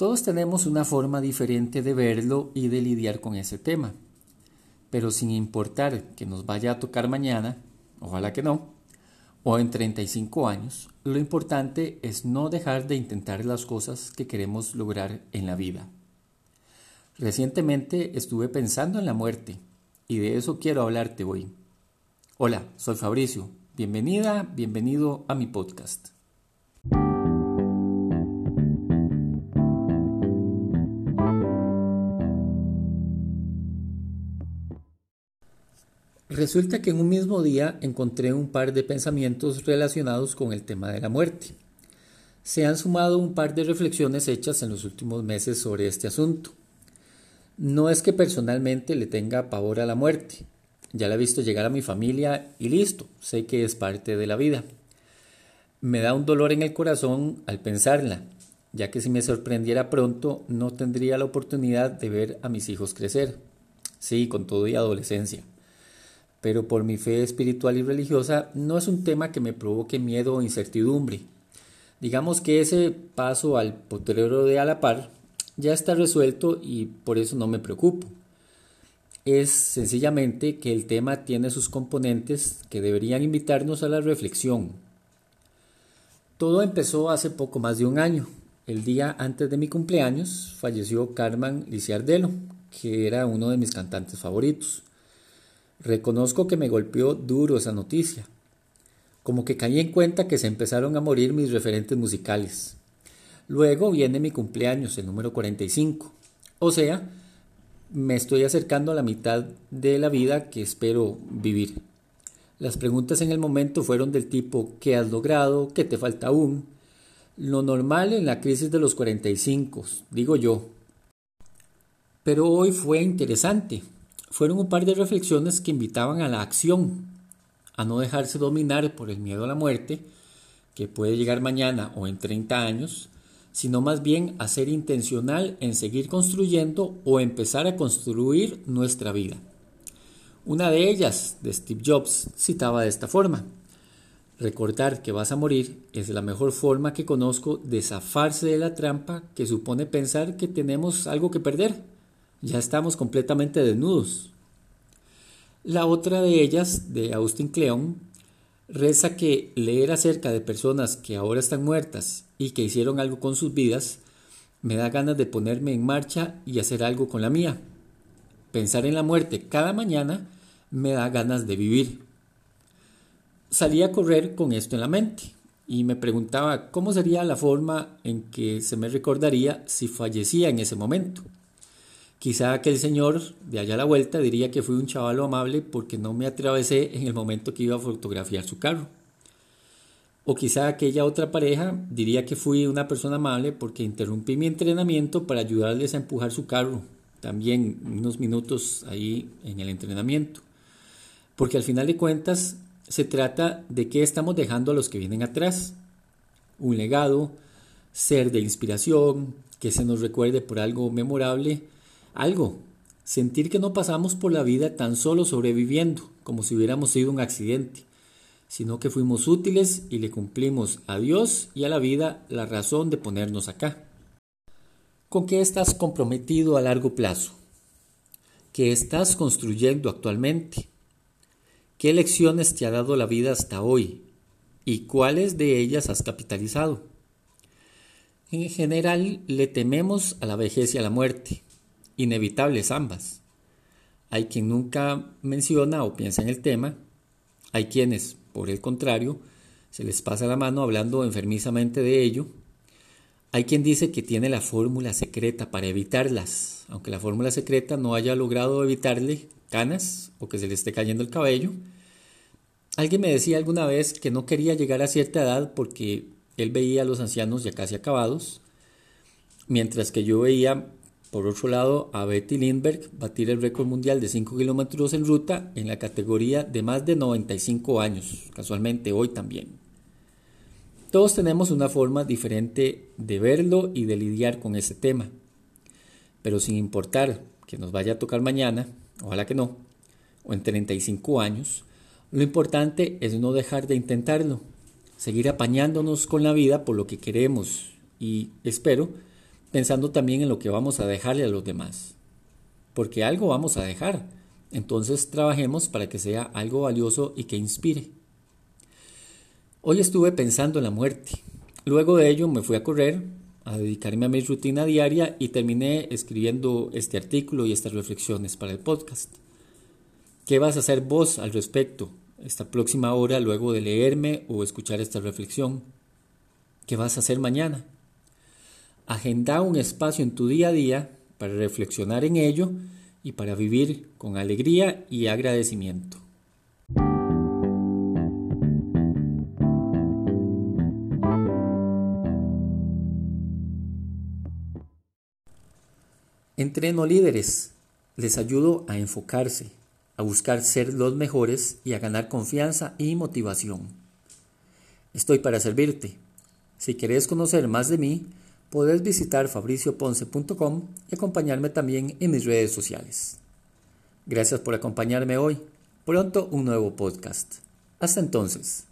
Todos tenemos una forma diferente de verlo y de lidiar con ese tema, pero sin importar que nos vaya a tocar mañana, ojalá que no, o en 35 años, lo importante es no dejar de intentar las cosas que queremos lograr en la vida. Recientemente estuve pensando en la muerte y de eso quiero hablarte hoy. Hola, soy Fabricio. Bienvenida, bienvenido a mi podcast. Resulta que en un mismo día encontré un par de pensamientos relacionados con el tema de la muerte. Se han sumado un par de reflexiones hechas en los últimos meses sobre este asunto. No es que personalmente le tenga pavor a la muerte. Ya la he visto llegar a mi familia y listo, sé que es parte de la vida. Me da un dolor en el corazón al pensarla, ya que si me sorprendiera pronto no tendría la oportunidad de ver a mis hijos crecer. Sí, con todo y adolescencia. Pero por mi fe espiritual y religiosa no es un tema que me provoque miedo o incertidumbre. Digamos que ese paso al potrero de a la par ya está resuelto y por eso no me preocupo. Es sencillamente que el tema tiene sus componentes que deberían invitarnos a la reflexión. Todo empezó hace poco más de un año. El día antes de mi cumpleaños falleció Carmen Liciardelo, que era uno de mis cantantes favoritos. Reconozco que me golpeó duro esa noticia, como que caí en cuenta que se empezaron a morir mis referentes musicales. Luego viene mi cumpleaños, el número 45. O sea, me estoy acercando a la mitad de la vida que espero vivir. Las preguntas en el momento fueron del tipo ¿qué has logrado? ¿qué te falta aún? Lo normal en la crisis de los 45, digo yo. Pero hoy fue interesante. Fueron un par de reflexiones que invitaban a la acción, a no dejarse dominar por el miedo a la muerte, que puede llegar mañana o en 30 años, sino más bien a ser intencional en seguir construyendo o empezar a construir nuestra vida. Una de ellas, de Steve Jobs, citaba de esta forma, Recordar que vas a morir es la mejor forma que conozco de zafarse de la trampa que supone pensar que tenemos algo que perder. Ya estamos completamente desnudos. La otra de ellas, de Austin Kleon, reza que leer acerca de personas que ahora están muertas y que hicieron algo con sus vidas me da ganas de ponerme en marcha y hacer algo con la mía. Pensar en la muerte cada mañana me da ganas de vivir. Salí a correr con esto en la mente y me preguntaba cómo sería la forma en que se me recordaría si fallecía en ese momento. Quizá aquel señor de allá a la vuelta diría que fui un chavalo amable porque no me atravesé en el momento que iba a fotografiar su carro. O quizá aquella otra pareja diría que fui una persona amable porque interrumpí mi entrenamiento para ayudarles a empujar su carro, también unos minutos ahí en el entrenamiento. Porque al final de cuentas se trata de qué estamos dejando a los que vienen atrás. Un legado, ser de inspiración, que se nos recuerde por algo memorable algo, sentir que no pasamos por la vida tan solo sobreviviendo, como si hubiéramos sido un accidente, sino que fuimos útiles y le cumplimos a Dios y a la vida la razón de ponernos acá. ¿Con qué estás comprometido a largo plazo? ¿Qué estás construyendo actualmente? ¿Qué lecciones te ha dado la vida hasta hoy? ¿Y cuáles de ellas has capitalizado? En general le tememos a la vejez y a la muerte, inevitables ambas. Hay quien nunca menciona o piensa en el tema, hay quienes, por el contrario, se les pasa la mano hablando enfermizamente de ello, hay quien dice que tiene la fórmula secreta para evitarlas, aunque la fórmula secreta no haya logrado evitarle canas o que se le esté cayendo el cabello. Alguien me decía alguna vez que no quería llegar a cierta edad porque él veía a los ancianos ya casi acabados, mientras que yo veía por otro lado, a Betty Lindbergh batir el récord mundial de 5 kilómetros en ruta en la categoría de más de 95 años, casualmente hoy también. Todos tenemos una forma diferente de verlo y de lidiar con ese tema, pero sin importar que nos vaya a tocar mañana, ojalá que no, o en 35 años, lo importante es no dejar de intentarlo, seguir apañándonos con la vida por lo que queremos y espero pensando también en lo que vamos a dejarle a los demás. Porque algo vamos a dejar, entonces trabajemos para que sea algo valioso y que inspire. Hoy estuve pensando en la muerte. Luego de ello me fui a correr, a dedicarme a mi rutina diaria y terminé escribiendo este artículo y estas reflexiones para el podcast. ¿Qué vas a hacer vos al respecto esta próxima hora luego de leerme o escuchar esta reflexión? ¿Qué vas a hacer mañana? Agenda un espacio en tu día a día para reflexionar en ello y para vivir con alegría y agradecimiento. Entreno líderes. Les ayudo a enfocarse, a buscar ser los mejores y a ganar confianza y motivación. Estoy para servirte. Si quieres conocer más de mí, podés visitar fabricioponce.com y acompañarme también en mis redes sociales. Gracias por acompañarme hoy. Pronto un nuevo podcast. Hasta entonces.